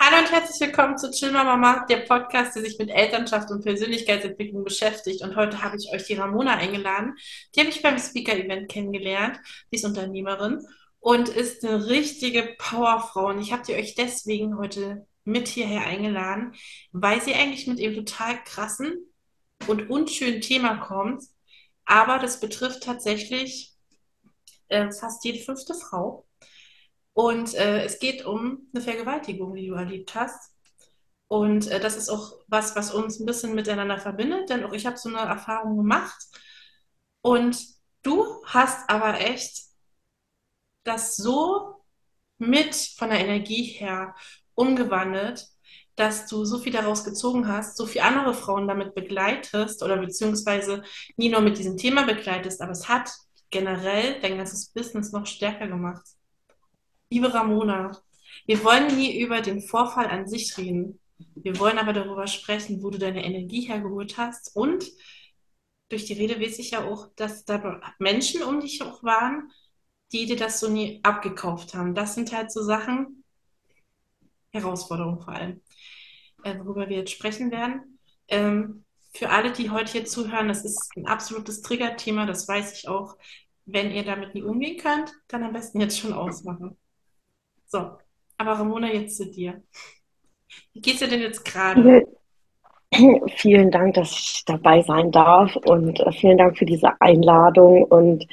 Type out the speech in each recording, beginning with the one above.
Hallo und herzlich willkommen zu Chill Mama, der Podcast, der sich mit Elternschaft und Persönlichkeitsentwicklung beschäftigt. Und heute habe ich euch die Ramona eingeladen. Die habe ich beim Speaker-Event kennengelernt. Die ist Unternehmerin und ist eine richtige Powerfrau. Und ich habe die euch deswegen heute mit hierher eingeladen, weil sie eigentlich mit dem total krassen und unschönen Thema kommt. Aber das betrifft tatsächlich äh, fast jede fünfte Frau. Und äh, es geht um eine Vergewaltigung, die du erlebt hast. Und äh, das ist auch was, was uns ein bisschen miteinander verbindet, denn auch ich habe so eine Erfahrung gemacht. Und du hast aber echt das so mit von der Energie her umgewandelt, dass du so viel daraus gezogen hast, so viele andere Frauen damit begleitest oder beziehungsweise nie nur mit diesem Thema begleitest, aber es hat generell dein ganzes Business noch stärker gemacht. Liebe Ramona, wir wollen nie über den Vorfall an sich reden. Wir wollen aber darüber sprechen, wo du deine Energie hergeholt hast. Und durch die Rede weiß ich ja auch, dass da Menschen um dich auch waren, die dir das so nie abgekauft haben. Das sind halt so Sachen, Herausforderungen vor allem, äh, worüber wir jetzt sprechen werden. Ähm, für alle, die heute hier zuhören, das ist ein absolutes Triggerthema, das weiß ich auch. Wenn ihr damit nie umgehen könnt, dann am besten jetzt schon ausmachen. So, aber Ramona, jetzt zu dir. Wie geht's dir denn jetzt gerade? Vielen Dank, dass ich dabei sein darf und äh, vielen Dank für diese Einladung und,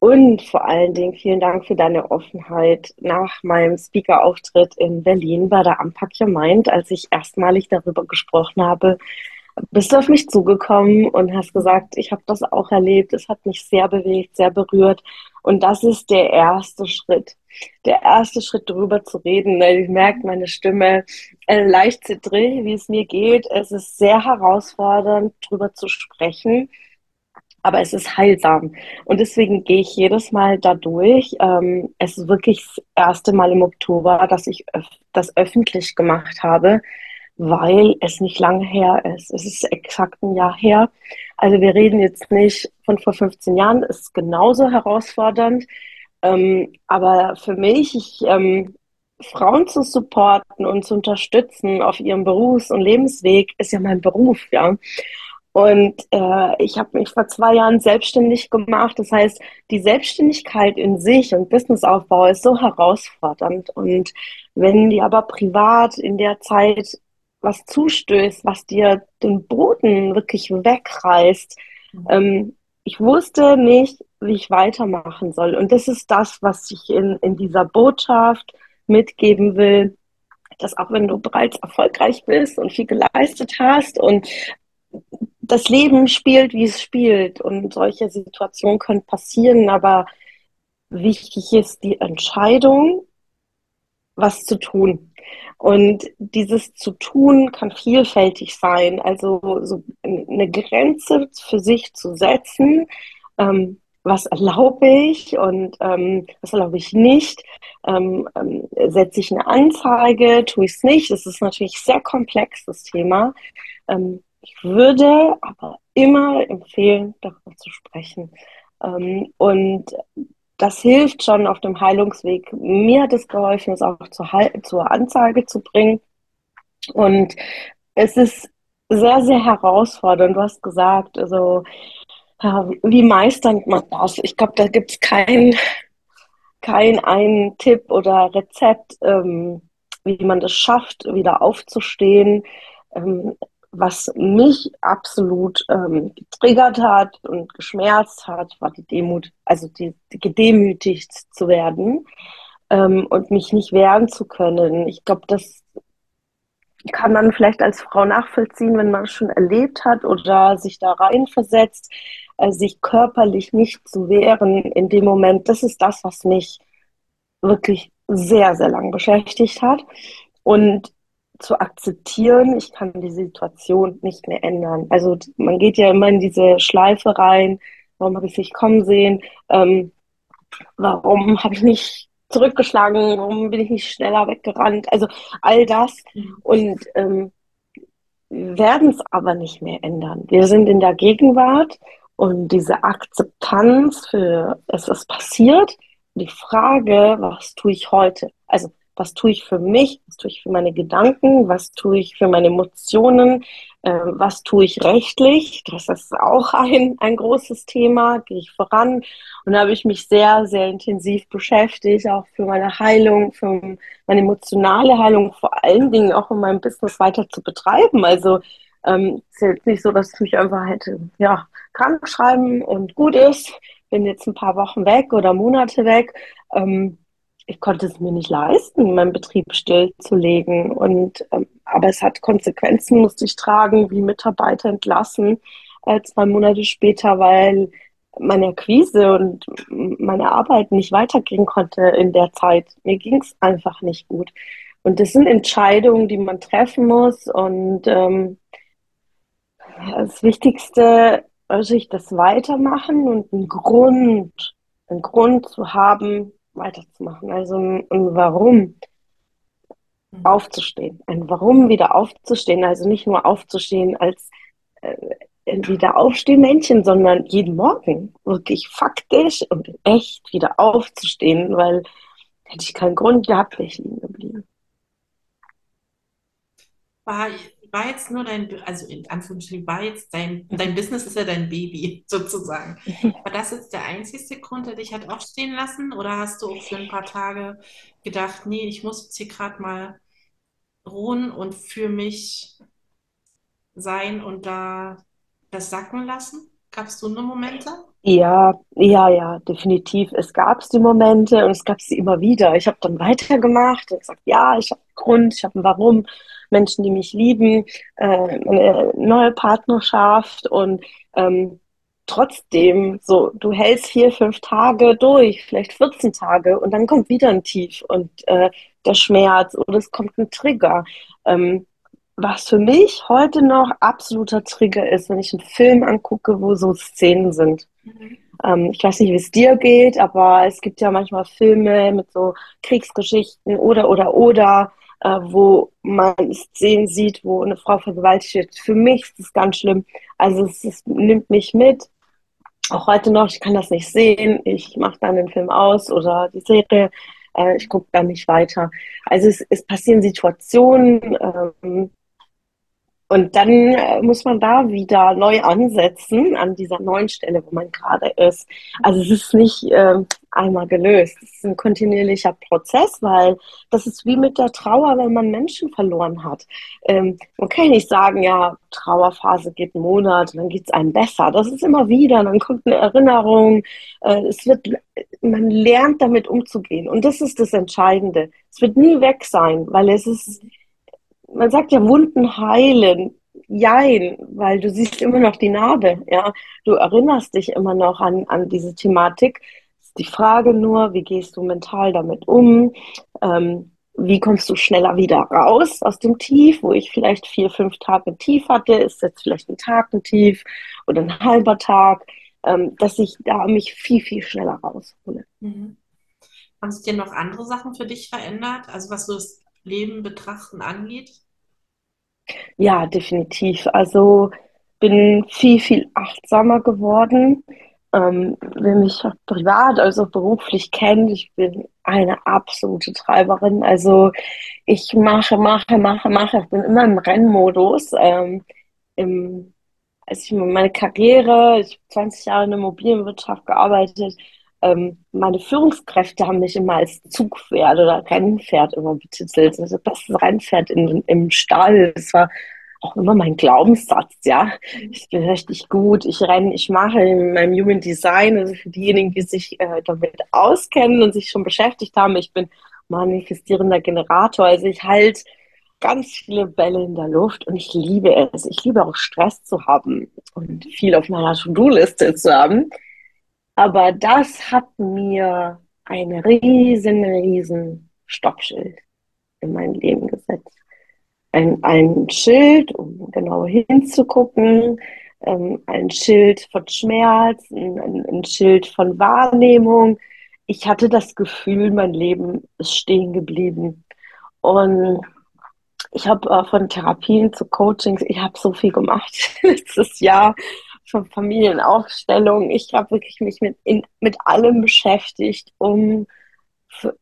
und vor allen Dingen vielen Dank für deine Offenheit nach meinem Speaker-Auftritt in Berlin bei der Unpack Your Mind, als ich erstmalig darüber gesprochen habe, bist du auf mich zugekommen und hast gesagt, ich habe das auch erlebt, es hat mich sehr bewegt, sehr berührt und das ist der erste Schritt der erste Schritt, darüber zu reden. Ich merke meine Stimme äh, leicht zittrig, wie es mir geht. Es ist sehr herausfordernd, darüber zu sprechen, aber es ist heilsam. Und deswegen gehe ich jedes Mal da durch. Ähm, es ist wirklich das erste Mal im Oktober, dass ich öf das öffentlich gemacht habe, weil es nicht lange her ist. Es ist exakt ein Jahr her. Also wir reden jetzt nicht von vor 15 Jahren, es ist genauso herausfordernd. Ähm, aber für mich, ich, ähm, Frauen zu supporten und zu unterstützen auf ihrem Berufs- und Lebensweg ist ja mein Beruf, ja. Und äh, ich habe mich vor zwei Jahren selbstständig gemacht. Das heißt, die Selbstständigkeit in sich und Businessaufbau ist so herausfordernd. Und wenn dir aber privat in der Zeit was zustößt, was dir den Boden wirklich wegreißt, mhm. ähm, ich wusste nicht, wie ich weitermachen soll. Und das ist das, was ich in, in dieser Botschaft mitgeben will, dass auch wenn du bereits erfolgreich bist und viel geleistet hast und das Leben spielt, wie es spielt und solche Situationen können passieren, aber wichtig ist die Entscheidung, was zu tun. Und dieses zu tun kann vielfältig sein. Also so eine Grenze für sich zu setzen, ähm, was erlaube ich und ähm, was erlaube ich nicht. Ähm, ähm, setze ich eine Anzeige, tue ich es nicht. Das ist natürlich sehr komplex, das Thema. Ähm, ich würde aber immer empfehlen, darüber zu sprechen. Ähm, und das hilft schon auf dem Heilungsweg. Mir hat es geholfen, es auch zur, zur Anzeige zu bringen. Und es ist sehr, sehr herausfordernd. Du hast gesagt, also wie meistert man das? Ich glaube, da gibt es keinen kein einen Tipp oder Rezept, ähm, wie man das schafft, wieder aufzustehen. Ähm, was mich absolut ähm, getriggert hat und geschmerzt hat, war die Demut, also die, die gedemütigt zu werden ähm, und mich nicht wehren zu können. Ich glaube, das kann man vielleicht als Frau nachvollziehen, wenn man es schon erlebt hat oder sich da reinversetzt, äh, sich körperlich nicht zu wehren in dem Moment. Das ist das, was mich wirklich sehr, sehr lang beschäftigt hat. Und zu akzeptieren, ich kann die Situation nicht mehr ändern. Also man geht ja immer in diese Schleife rein, warum habe ich es nicht kommen sehen, ähm, warum habe ich nicht zurückgeschlagen, warum bin ich nicht schneller weggerannt, also all das und ähm, werden es aber nicht mehr ändern. Wir sind in der Gegenwart und diese Akzeptanz für es ist passiert, die Frage, was tue ich heute? Also was tue ich für mich, was tue ich für meine Gedanken, was tue ich für meine Emotionen, äh, was tue ich rechtlich. Das ist auch ein, ein großes Thema, gehe ich voran. Und da habe ich mich sehr, sehr intensiv beschäftigt, auch für meine Heilung, für meine emotionale Heilung, vor allen Dingen auch um mein Business weiter zu betreiben. Also ähm, ist jetzt nicht so, dass ich mich einfach hätte, ja, krank schreiben und gut ist, bin jetzt ein paar Wochen weg oder Monate weg. Ähm, ich konnte es mir nicht leisten, meinen Betrieb stillzulegen. Und ähm, aber es hat Konsequenzen, musste ich tragen, wie Mitarbeiter entlassen, äh, zwei Monate später, weil meine Akquise und meine Arbeit nicht weitergehen konnte in der Zeit. Mir ging es einfach nicht gut. Und das sind Entscheidungen, die man treffen muss. Und ähm, das Wichtigste also ich das weitermachen und einen Grund, einen Grund zu haben, weiterzumachen. Also ein, ein Warum mhm. aufzustehen. Ein Warum wieder aufzustehen. Also nicht nur aufzustehen als äh, wieder aufstehen Männchen, sondern jeden Morgen wirklich faktisch und echt wieder aufzustehen, weil hätte ich keinen Grund gehabt, wäre ich liegen geblieben. War jetzt nur dein, also in Anführungsstrichen, war jetzt dein, dein Business ist ja dein Baby sozusagen. War das jetzt der einzigste Grund, der dich hat aufstehen lassen? Oder hast du auch für ein paar Tage gedacht, nee, ich muss jetzt hier gerade mal ruhen und für mich sein und da das sacken lassen? Gab es so eine Momente? Ja, ja, ja, definitiv. Es gab die Momente und es gab sie immer wieder. Ich habe dann weitergemacht und gesagt, ja, ich habe einen Grund, ich habe ein Warum. Menschen, die mich lieben, äh, eine neue Partnerschaft und ähm, trotzdem so, du hältst vier, fünf Tage durch, vielleicht 14 Tage und dann kommt wieder ein Tief und äh, der Schmerz oder es kommt ein Trigger. Ähm, was für mich heute noch absoluter Trigger ist, wenn ich einen Film angucke, wo so Szenen sind. Mhm. Ähm, ich weiß nicht, wie es dir geht, aber es gibt ja manchmal Filme mit so Kriegsgeschichten oder, oder, oder wo man Szenen sieht, wo eine Frau vergewaltigt wird. Für mich ist das ganz schlimm. Also es, es nimmt mich mit. Auch heute noch, ich kann das nicht sehen. Ich mache dann den Film aus oder die Serie. Äh, ich gucke dann nicht weiter. Also es, es passieren Situationen, ähm, und dann äh, muss man da wieder neu ansetzen, an dieser neuen Stelle, wo man gerade ist. Also es ist nicht äh, einmal gelöst. Es ist ein kontinuierlicher Prozess, weil das ist wie mit der Trauer, wenn man Menschen verloren hat. Ähm, man kann nicht sagen, ja, Trauerphase geht einen Monat, dann geht es einem besser. Das ist immer wieder, dann kommt eine Erinnerung. Äh, es wird, man lernt damit umzugehen. Und das ist das Entscheidende. Es wird nie weg sein, weil es ist man sagt ja Wunden heilen. Jein, weil du siehst immer noch die Narbe, ja. Du erinnerst dich immer noch an, an diese Thematik. Die Frage nur, wie gehst du mental damit um? Ähm, wie kommst du schneller wieder raus aus dem Tief, wo ich vielleicht vier, fünf Tage Tief hatte, ist jetzt vielleicht ein Tag ein Tief oder ein halber Tag, ähm, dass ich da mich viel, viel schneller raushole. Mhm. Haben sich dir noch andere Sachen für dich verändert? Also was so das Leben betrachten angeht? Ja, definitiv. Also bin viel, viel achtsamer geworden. Ähm, wer mich privat, also beruflich kennt, ich bin eine absolute Treiberin. Also ich mache, mache, mache, mache. Ich bin immer im Rennmodus. Ähm, im, als ich meine Karriere, ich habe 20 Jahre in der Immobilienwirtschaft gearbeitet, ähm, meine Führungskräfte haben mich immer als Zugpferd oder Rennpferd immer betitelt. Also das Rennpferd in, im Stall. Das war auch immer mein Glaubenssatz, ja. Ich bin richtig gut, ich renne, ich mache in meinem Human Design, also für diejenigen, die sich äh, damit auskennen und sich schon beschäftigt haben, ich bin manifestierender Generator, also ich halte ganz viele Bälle in der Luft und ich liebe es. Ich liebe auch Stress zu haben und viel auf meiner To-Do-Liste zu haben. Aber das hat mir ein riesen, riesen Stoppschild in mein Leben gesetzt. Ein, ein Schild, um genau hinzugucken, ähm, ein Schild von Schmerz, ein, ein Schild von Wahrnehmung. Ich hatte das Gefühl, mein Leben ist stehen geblieben. Und ich habe äh, von Therapien zu Coachings, ich habe so viel gemacht letztes Jahr von Familienaufstellung. Ich habe wirklich mich mit, in, mit allem beschäftigt, um für,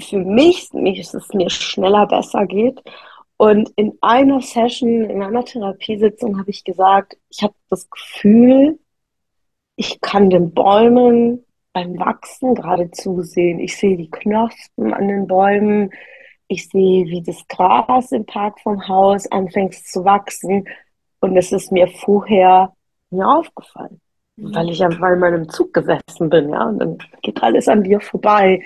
für mich, dass es mir schneller besser geht. Und in einer Session, in einer Therapiesitzung habe ich gesagt, ich habe das Gefühl, ich kann den Bäumen beim Wachsen gerade zusehen. Ich sehe die Knospen an den Bäumen. Ich sehe, wie das Gras im Park vom Haus anfängt zu wachsen. Und es ist mir vorher nie aufgefallen, mhm. weil ich einfach in meinem Zug gesessen bin. Ja, und dann geht alles an dir vorbei.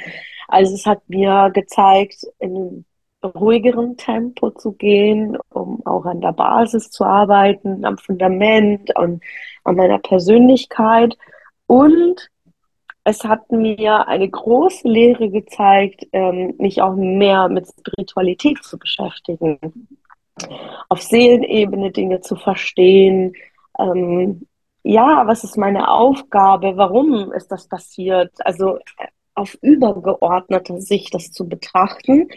Also es hat mir gezeigt, in ruhigeren Tempo zu gehen, um auch an der Basis zu arbeiten, am Fundament und an meiner Persönlichkeit. Und es hat mir eine große Lehre gezeigt, ähm, mich auch mehr mit Spiritualität zu beschäftigen, auf Seelenebene Dinge zu verstehen. Ähm, ja, was ist meine Aufgabe? Warum ist das passiert? Also äh, auf übergeordneter Sicht das zu betrachten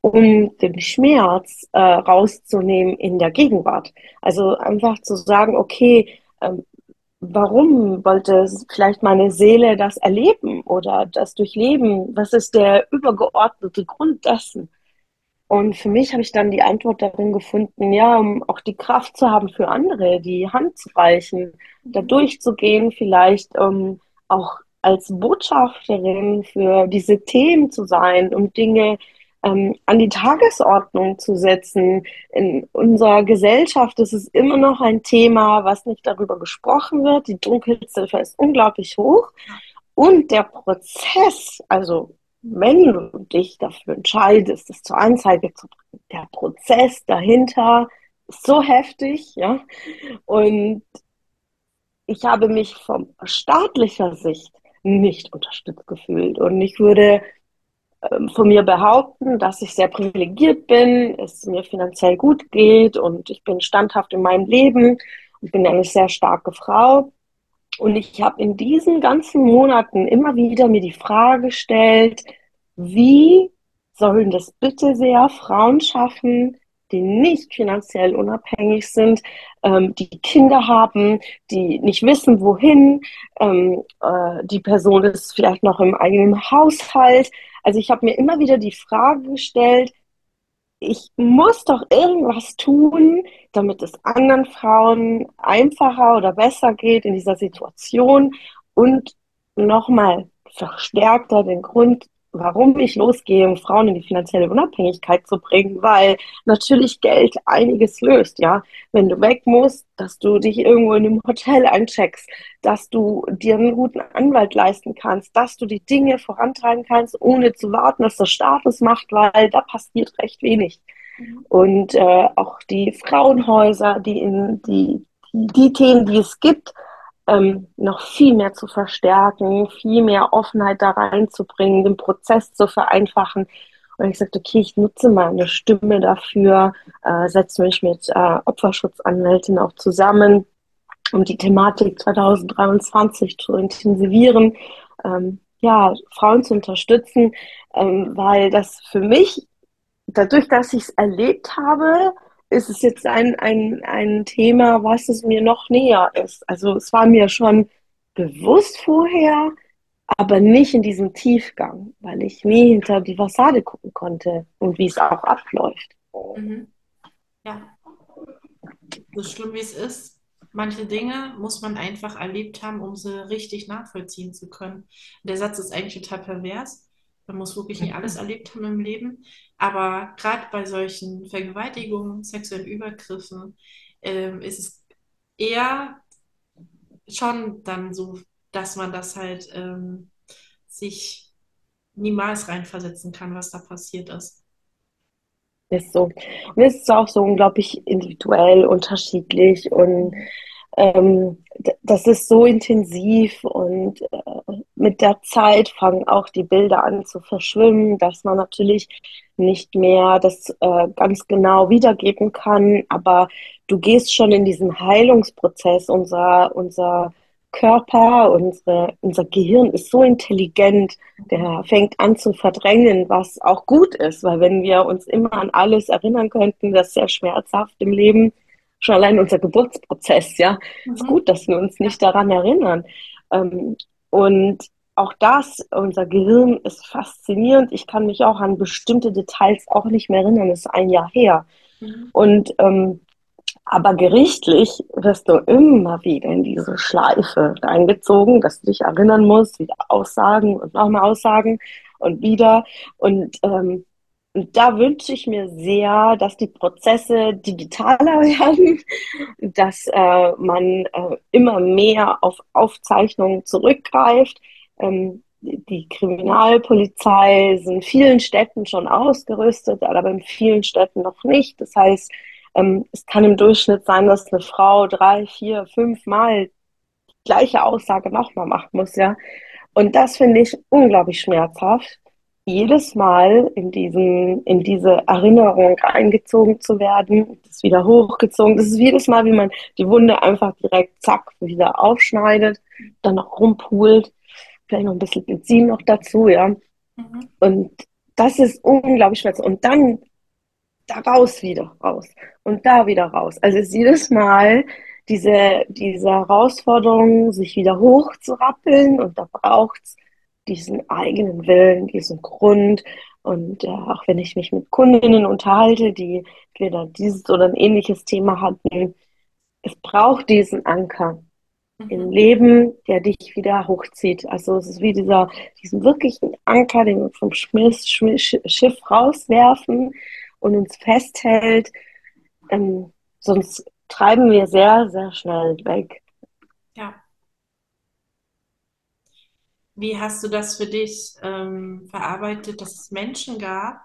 um den Schmerz äh, rauszunehmen in der Gegenwart. Also einfach zu sagen, okay, ähm, warum wollte vielleicht meine Seele das erleben oder das durchleben? Was ist der übergeordnete Grund dessen? Und für mich habe ich dann die Antwort darin gefunden, ja, um auch die Kraft zu haben für andere, die Hand zu reichen, da durchzugehen, vielleicht um auch als Botschafterin für diese Themen zu sein, um Dinge ähm, an die Tagesordnung zu setzen. In unserer Gesellschaft ist es immer noch ein Thema, was nicht darüber gesprochen wird. Die Dunkelziffer ist unglaublich hoch. Und der Prozess, also wenn du dich dafür entscheidest, das zur Anzeige zu bringen, der Prozess dahinter ist so heftig, ja. Und ich habe mich von staatlicher Sicht nicht unterstützt gefühlt. Und ich würde ähm, von mir behaupten, dass ich sehr privilegiert bin, es mir finanziell gut geht und ich bin standhaft in meinem Leben und bin eine sehr starke Frau. Und ich habe in diesen ganzen Monaten immer wieder mir die Frage gestellt, wie sollen das bitte sehr Frauen schaffen, die nicht finanziell unabhängig sind, ähm, die Kinder haben, die nicht wissen, wohin. Ähm, äh, die Person ist vielleicht noch im eigenen Haushalt. Also ich habe mir immer wieder die Frage gestellt, ich muss doch irgendwas tun, damit es anderen Frauen einfacher oder besser geht in dieser Situation und nochmal verstärkter den Grund warum ich losgehe, um Frauen in die finanzielle Unabhängigkeit zu bringen, weil natürlich Geld einiges löst, ja. Wenn du weg musst, dass du dich irgendwo in einem Hotel eincheckst, dass du dir einen guten Anwalt leisten kannst, dass du die Dinge vorantreiben kannst, ohne zu warten, dass der Staat es macht, weil da passiert recht wenig. Mhm. Und äh, auch die Frauenhäuser, die in die, die, die Themen, die es gibt, ähm, noch viel mehr zu verstärken, viel mehr Offenheit da reinzubringen, den Prozess zu vereinfachen. Und ich sagte, okay, ich nutze meine Stimme dafür, äh, setze mich mit äh, Opferschutzanwältin auch zusammen, um die Thematik 2023 zu intensivieren, ähm, ja, Frauen zu unterstützen, ähm, weil das für mich, dadurch, dass ich es erlebt habe, ist es jetzt ein, ein, ein Thema, was es mir noch näher ist. Also es war mir schon bewusst vorher, aber nicht in diesem Tiefgang, weil ich nie hinter die Fassade gucken konnte und wie es auch abläuft. Mhm. Ja, so schlimm wie es ist, manche Dinge muss man einfach erlebt haben, um sie richtig nachvollziehen zu können. Der Satz ist eigentlich total pervers, man muss wirklich nicht alles erlebt haben im Leben. Aber gerade bei solchen Vergewaltigungen, sexuellen Übergriffen, ähm, ist es eher schon dann so, dass man das halt ähm, sich niemals reinversetzen kann, was da passiert ist. Ist so. Und es ist auch so unglaublich individuell, unterschiedlich und ähm, das ist so intensiv und äh, mit der Zeit fangen auch die Bilder an zu verschwimmen, dass man natürlich nicht mehr das äh, ganz genau wiedergeben kann, aber du gehst schon in diesen Heilungsprozess. Unser, unser Körper, unsere, unser Gehirn ist so intelligent, der fängt an zu verdrängen, was auch gut ist, weil wenn wir uns immer an alles erinnern könnten, das ist sehr schmerzhaft im Leben, schon allein unser Geburtsprozess, ja. Mhm. Ist gut, dass wir uns nicht daran erinnern. Ähm, und auch das, unser Gehirn ist faszinierend. Ich kann mich auch an bestimmte Details auch nicht mehr erinnern. Das ist ein Jahr her. Mhm. Und ähm, aber gerichtlich wirst du immer wieder in diese Schleife eingezogen, dass du dich erinnern musst, wieder Aussagen und nochmal Aussagen und wieder. Und, ähm, und da wünsche ich mir sehr, dass die Prozesse digitaler werden, dass äh, man äh, immer mehr auf Aufzeichnungen zurückgreift. Ähm, die Kriminalpolizei ist in vielen Städten schon ausgerüstet, aber in vielen Städten noch nicht. Das heißt, ähm, es kann im Durchschnitt sein, dass eine Frau drei, vier, fünf Mal die gleiche Aussage nochmal machen muss, ja. Und das finde ich unglaublich schmerzhaft, jedes Mal in diesen, in diese Erinnerung eingezogen zu werden, das wieder hochgezogen. Das ist jedes Mal, wie man die Wunde einfach direkt zack wieder aufschneidet, dann noch rumpult, vielleicht noch ein bisschen Benzin noch dazu, ja. Mhm. Und das ist unglaublich schmerzhaft. Und dann da raus wieder raus und da wieder raus. Also es ist jedes Mal diese, diese Herausforderung, sich wieder hochzurappeln und da braucht es diesen eigenen Willen, diesen Grund. Und äh, auch wenn ich mich mit Kundinnen unterhalte, die entweder dieses oder ein ähnliches Thema hatten, es braucht diesen Anker mhm. im Leben, der dich wieder hochzieht. Also es ist wie dieser, diesen wirklichen Anker, den wir vom Schmiss, Schmiss, Schiff rauswerfen und uns festhält, ähm, sonst treiben wir sehr, sehr schnell weg. Ja. Wie hast du das für dich ähm, verarbeitet, dass es Menschen gab,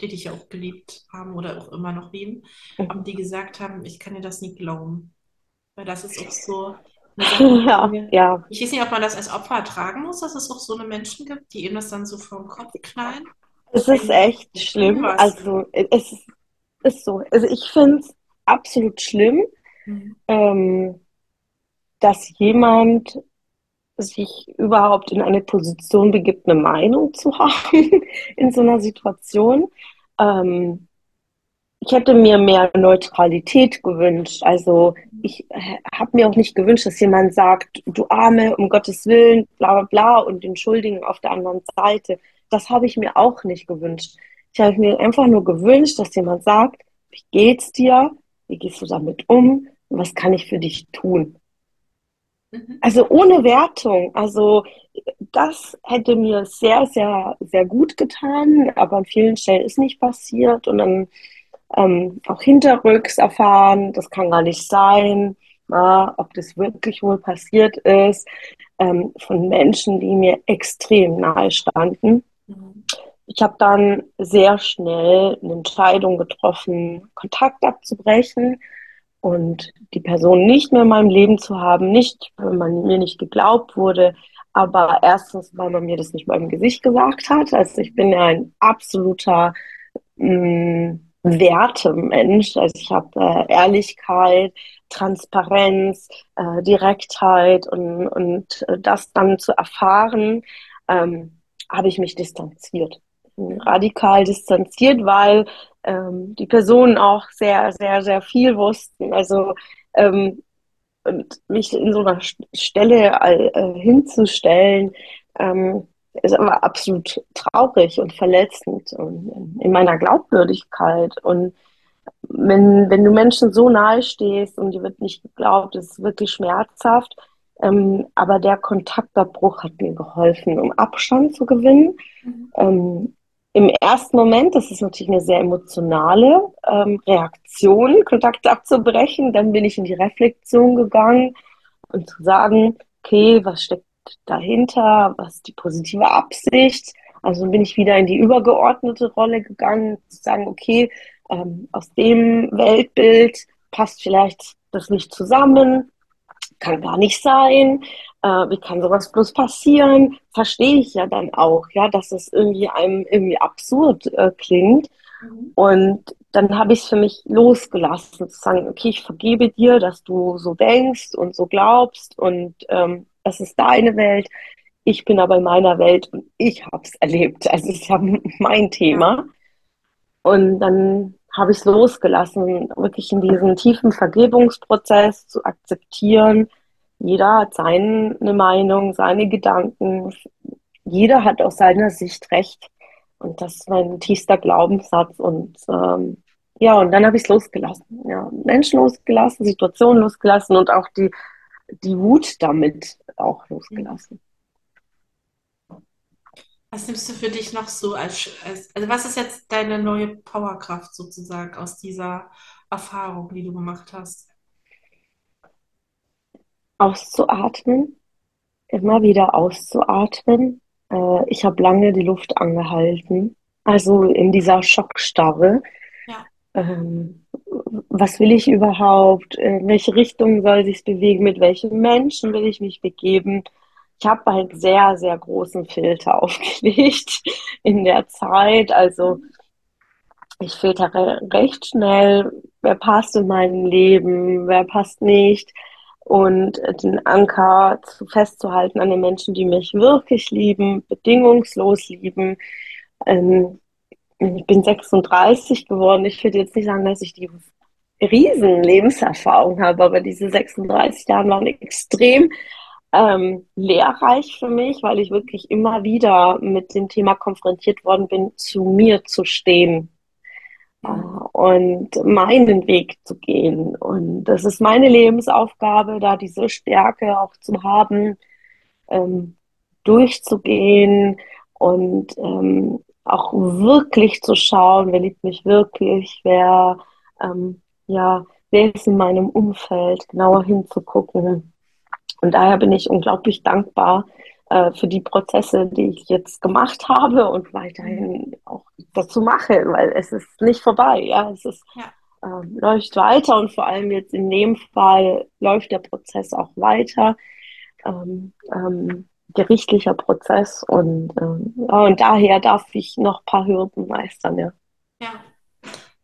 die dich auch geliebt haben oder auch immer noch lieben, mhm. und die gesagt haben, ich kann dir das nie glauben. Weil das ist auch so Sache, ja, ja. Ich weiß nicht, ob man das als Opfer ertragen muss, dass es auch so eine Menschen gibt, die eben das dann so vor den Kopf knallen. Es ist echt schlimm. Also es ist so. Also ich finde es absolut schlimm, mhm. ähm, dass jemand sich überhaupt in eine Position begibt, eine Meinung zu haben in so einer Situation. Ähm, ich hätte mir mehr Neutralität gewünscht. Also ich habe mir auch nicht gewünscht, dass jemand sagt, du Arme, um Gottes Willen, bla bla bla und den Schuldigen auf der anderen Seite das habe ich mir auch nicht gewünscht. Ich habe mir einfach nur gewünscht, dass jemand sagt, wie geht's dir? Wie gehst du damit um? Was kann ich für dich tun? Mhm. Also ohne Wertung. Also das hätte mir sehr, sehr, sehr gut getan, aber an vielen Stellen ist nicht passiert. Und dann ähm, auch hinterrücks erfahren, das kann gar nicht sein, na, ob das wirklich wohl passiert ist, ähm, von Menschen, die mir extrem nahe standen. Ich habe dann sehr schnell eine Entscheidung getroffen, Kontakt abzubrechen und die Person nicht mehr in meinem Leben zu haben. Nicht, weil man mir nicht geglaubt wurde, aber erstens, weil man mir das nicht mal im Gesicht gesagt hat. Also ich bin ja ein absoluter mh, mm, Wertemensch. Also ich habe äh, Ehrlichkeit, Transparenz, äh, Direktheit und, und äh, das dann zu erfahren. Ähm, habe ich mich distanziert. Radikal distanziert, weil ähm, die Personen auch sehr, sehr, sehr viel wussten. Also ähm, und mich in so einer Stelle äh, hinzustellen, ähm, ist aber absolut traurig und verletzend und in meiner Glaubwürdigkeit. Und wenn, wenn du Menschen so nahe stehst und dir wird nicht geglaubt, ist es wirklich schmerzhaft. Ähm, aber der Kontaktabbruch hat mir geholfen, um Abstand zu gewinnen. Mhm. Ähm, Im ersten Moment, das ist natürlich eine sehr emotionale ähm, Reaktion, Kontakt abzubrechen. Dann bin ich in die Reflexion gegangen und zu sagen, okay, was steckt dahinter? Was ist die positive Absicht? Also bin ich wieder in die übergeordnete Rolle gegangen, zu sagen, okay, ähm, aus dem Weltbild passt vielleicht das nicht zusammen kann gar nicht sein, äh, wie kann sowas bloß passieren? Verstehe ich ja dann auch, ja, dass es irgendwie einem irgendwie absurd äh, klingt. Mhm. Und dann habe ich es für mich losgelassen, zu sagen, okay, ich vergebe dir, dass du so denkst und so glaubst und ähm, es ist deine Welt. Ich bin aber in meiner Welt und ich habe es erlebt. Also es ist ja mein Thema. Und dann habe ich es losgelassen, wirklich in diesen tiefen Vergebungsprozess zu akzeptieren. Jeder hat seine Meinung, seine Gedanken. jeder hat aus seiner Sicht recht. Und das ist mein tiefster Glaubenssatz. Und ähm, ja, und dann habe ich es losgelassen. Ja, Menschen losgelassen, Situationen losgelassen und auch die, die Wut damit auch losgelassen. Was nimmst du für dich noch so als, als, also was ist jetzt deine neue Powerkraft sozusagen aus dieser Erfahrung, die du gemacht hast? Auszuatmen, immer wieder auszuatmen. Äh, ich habe lange die Luft angehalten, also in dieser Schockstarre. Ja. Ähm, was will ich überhaupt? In welche Richtung soll sich bewegen? Mit welchen Menschen will ich mich begeben? Ich habe einen sehr, sehr großen Filter aufgelegt in der Zeit. Also ich filtere recht schnell, wer passt in mein Leben, wer passt nicht. Und den Anker zu festzuhalten an den Menschen, die mich wirklich lieben, bedingungslos lieben. Ähm, ich bin 36 geworden. Ich würde jetzt nicht sagen, dass ich die riesen Lebenserfahrung habe, aber diese 36 Jahre waren extrem ähm, lehrreich für mich, weil ich wirklich immer wieder mit dem Thema konfrontiert worden bin, zu mir zu stehen äh, und meinen Weg zu gehen. Und das ist meine Lebensaufgabe, da diese Stärke auch zu haben, ähm, durchzugehen und ähm, auch wirklich zu schauen, wer liebt mich wirklich, wer, ähm, ja, wer ist in meinem Umfeld, genauer hinzugucken. Und daher bin ich unglaublich dankbar äh, für die Prozesse, die ich jetzt gemacht habe und weiterhin auch dazu mache, weil es ist nicht vorbei. Ja, es ist, ja. äh, läuft weiter und vor allem jetzt in dem Fall läuft der Prozess auch weiter. Ähm, ähm, gerichtlicher Prozess und, ähm, und daher darf ich noch ein paar Hürden meistern, ja. Ja,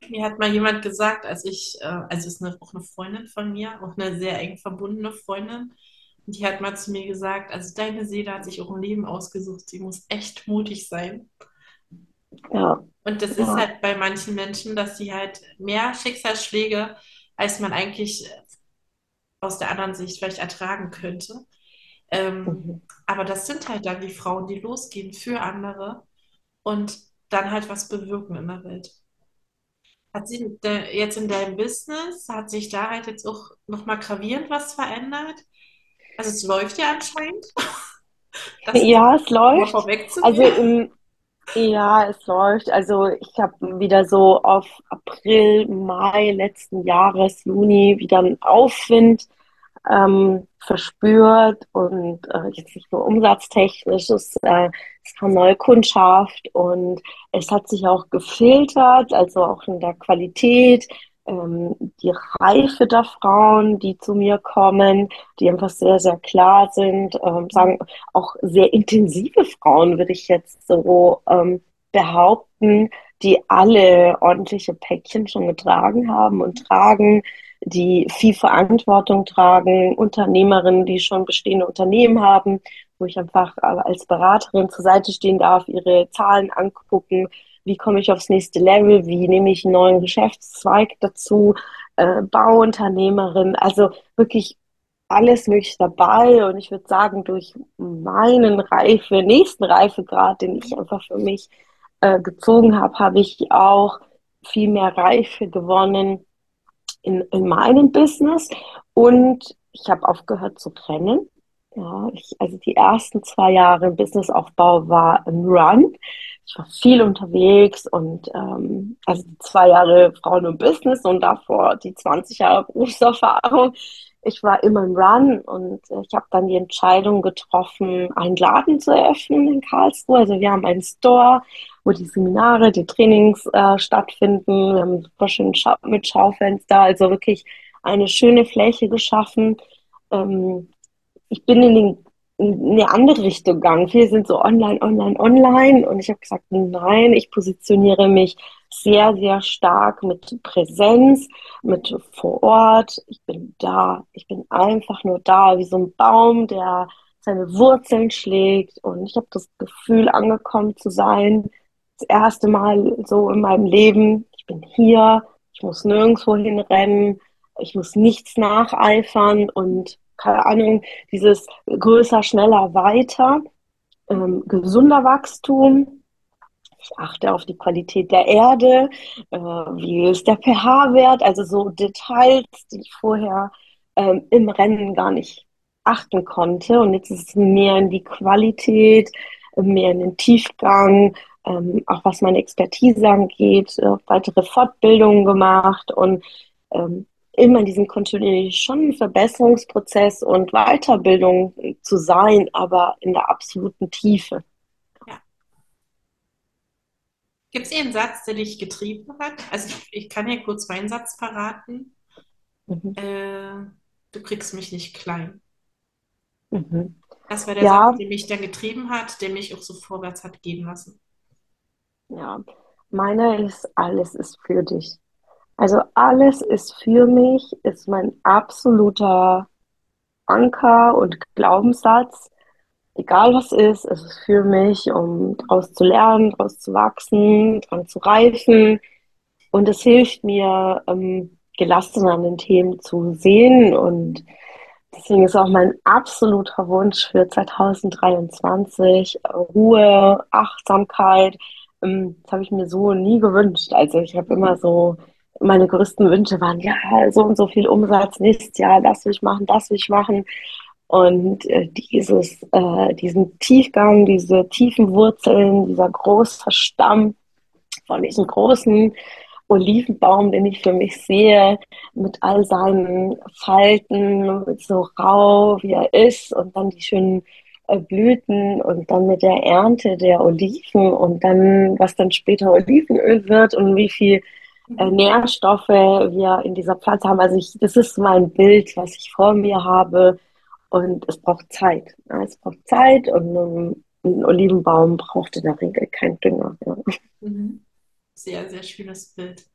mir hat mal jemand gesagt, als ich, äh, also ist eine, auch eine Freundin von mir, auch eine sehr eng verbundene Freundin, die hat mal zu mir gesagt, also deine Seele hat sich auch ein Leben ausgesucht, sie muss echt mutig sein. Ja. Und das ja. ist halt bei manchen Menschen, dass sie halt mehr Schicksalsschläge, als man eigentlich aus der anderen Sicht vielleicht ertragen könnte. Ähm, mhm. Aber das sind halt dann die Frauen, die losgehen für andere und dann halt was bewirken in der Welt. Hat sich jetzt in deinem Business, hat sich da halt jetzt auch nochmal gravierend was verändert? Also es läuft ja anscheinend. Das ja, es läuft. Also im, ja, es läuft. Also ich habe wieder so auf April, Mai letzten Jahres, Juni wieder einen Aufwind ähm, verspürt und äh, jetzt nicht nur umsatztechnisch, es, äh, es kam neue Kundschaft und es hat sich auch gefiltert, also auch in der Qualität, ähm, die Reife der Frauen, die zu mir kommen, die einfach sehr, sehr klar sind, ähm, sagen auch sehr intensive Frauen, würde ich jetzt so ähm, behaupten, die alle ordentliche Päckchen schon getragen haben und tragen, die viel Verantwortung tragen, Unternehmerinnen, die schon bestehende Unternehmen haben, wo ich einfach äh, als Beraterin zur Seite stehen darf, ihre Zahlen angucken, wie komme ich aufs nächste Level, wie nehme ich einen neuen Geschäftszweig dazu, äh, Bauunternehmerin, also wirklich alles mögliche dabei und ich würde sagen, durch meinen Reife, nächsten Reifegrad, den ich einfach für mich äh, gezogen habe, habe ich auch viel mehr Reife gewonnen, in, in meinem Business und ich habe aufgehört zu trennen. Ja, ich, also die ersten zwei Jahre im Businessaufbau war ein Run. Ich war viel unterwegs und ähm, also zwei Jahre Frauen und Business und davor die 20 Jahre Berufserfahrung. Ich war immer im Run und ich habe dann die Entscheidung getroffen, einen Laden zu eröffnen in Karlsruhe. Also wir haben einen Store, wo die Seminare, die Trainings äh, stattfinden. Wir haben einen super schönen Scha mit Schaufenster, also wirklich eine schöne Fläche geschaffen. Ähm, ich bin in, den, in, eine andere Richtung gegangen. Viele sind so online, online, online. Und ich habe gesagt, nein, ich positioniere mich sehr, sehr stark mit Präsenz, mit vor Ort. Ich bin da. Ich bin einfach nur da, wie so ein Baum, der seine Wurzeln schlägt. Und ich habe das Gefühl, angekommen zu sein das erste Mal so in meinem Leben, ich bin hier, ich muss nirgendwo hinrennen, ich muss nichts nacheifern und keine Ahnung, dieses größer, schneller, weiter. ähm, gesunder Wachstum. Ich achte auf die Qualität der Erde, äh, wie ist der pH-Wert, also so Details, die ich vorher ähm, im Rennen gar nicht achten konnte. Und jetzt ist es mehr in die Qualität, mehr in den Tiefgang, ähm, auch was meine Expertise angeht, äh, weitere Fortbildungen gemacht und ähm, immer in diesem kontinuierlichen schon Verbesserungsprozess und Weiterbildung zu sein, aber in der absoluten Tiefe. Ja. Gibt es einen Satz, der dich getrieben hat? Also ich, ich kann hier kurz meinen Satz verraten. Mhm. Äh, du kriegst mich nicht klein. Mhm. Das war der Ja, Satz, der mich dann getrieben hat, der mich auch so vorwärts hat gehen lassen. ja. Meine ist, alles ist für dich. Also alles ist für mich, ist mein absoluter Anker und Glaubenssatz. Egal was ist, es ist für mich, um daraus zu lernen, daraus zu wachsen, dran zu reifen. Und es hilft mir, ähm, gelassen an den Themen zu sehen und Deswegen ist auch mein absoluter Wunsch für 2023 äh, Ruhe, Achtsamkeit. Ähm, Das habe ich mir so nie gewünscht. Also ich habe immer so, meine größten Wünsche waren, ja, so und so viel Umsatz nächstes Jahr, das will ich machen, das will ich machen. Und äh, dieses, äh, diesen Tiefgang, diese tiefen Wurzeln, dieser große Stamm von diesem großen Olivenbaum, den ich für mich sehe, mit all seinen Falten, so rau wie er ist und dann die schönen äh, Blüten und dann mit der Ernte der Oliven und dann, was dann später Olivenöl wird und wie viel äh. Nährstoffe wir in dieser Pflanze haben. Also ich, das ist mein Bild, was ich vor mir habe und es braucht Zeit. Ja, es braucht Zeit und ähm, ein Olivenbaum braucht in der Regel keinen Dünger. Ja. Mhm. Sehr, sehr schönes Bild.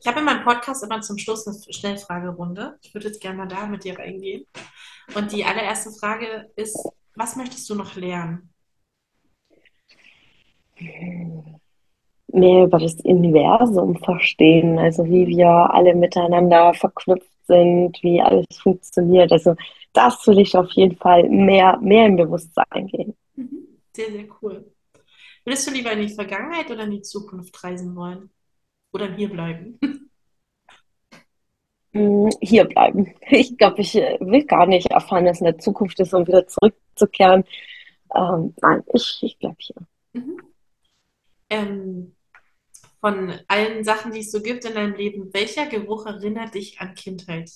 Ich habe in meinem Podcast immer zum Schluss eine Schnellfragerunde. Ich würde jetzt gerne mal da mit dir reingehen. Und die allererste Frage ist, was möchtest du noch lernen? Mehr über das Universum verstehen, also wie wir alle miteinander verknüpft sind, wie alles funktioniert. Also das will ich auf jeden Fall mehr, mehr im Bewusstsein gehen. Mhm. Sehr, sehr cool. Würdest du lieber in die Vergangenheit oder in die Zukunft reisen wollen? Oder hier bleiben? Mm, Hier bleiben. Ich glaube, ich äh, will gar nicht erfahren, dass in der Zukunft ist, um wieder zurückzukehren. Ähm, nein, ich, ich bleibe hier. Mhm. Ähm, von allen Sachen, die es so gibt in deinem Leben, welcher Geruch erinnert dich an Kindheit?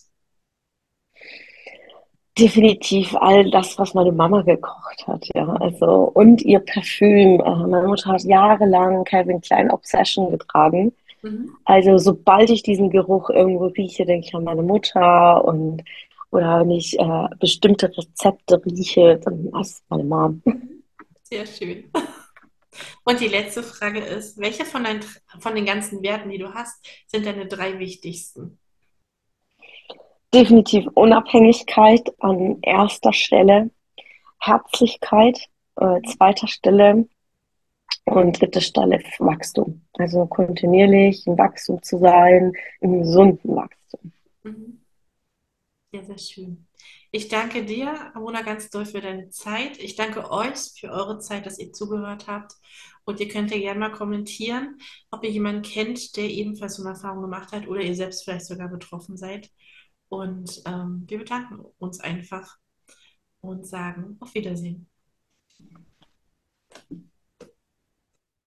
Definitiv all das, was meine Mama gekocht hat, ja. Also, und ihr Parfüm. Äh, meine Mutter hat jahrelang Calvin Klein Obsession getragen. Mhm. Also sobald ich diesen Geruch irgendwo rieche, denke ich an meine Mutter und oder wenn ich äh, bestimmte Rezepte rieche, dann ist meine Mom. Sehr schön. Und die letzte Frage ist, welche von deinen, von den ganzen Werten, die du hast, sind deine drei wichtigsten? Definitiv Unabhängigkeit an erster Stelle, Herzlichkeit äh, zweiter Stelle und dritte Stelle Wachstum. Also kontinuierlich im Wachstum zu sein, im gesunden Wachstum. Mhm. Sehr, sehr schön. Ich danke dir, Ramona, ganz doll für deine Zeit. Ich danke euch für eure Zeit, dass ihr zugehört habt. Und ihr könnt ja gerne mal kommentieren, ob ihr jemanden kennt, der ebenfalls so eine Erfahrung gemacht hat oder ihr selbst vielleicht sogar betroffen seid. Und ähm, wir bedanken uns einfach und sagen auf Wiedersehen.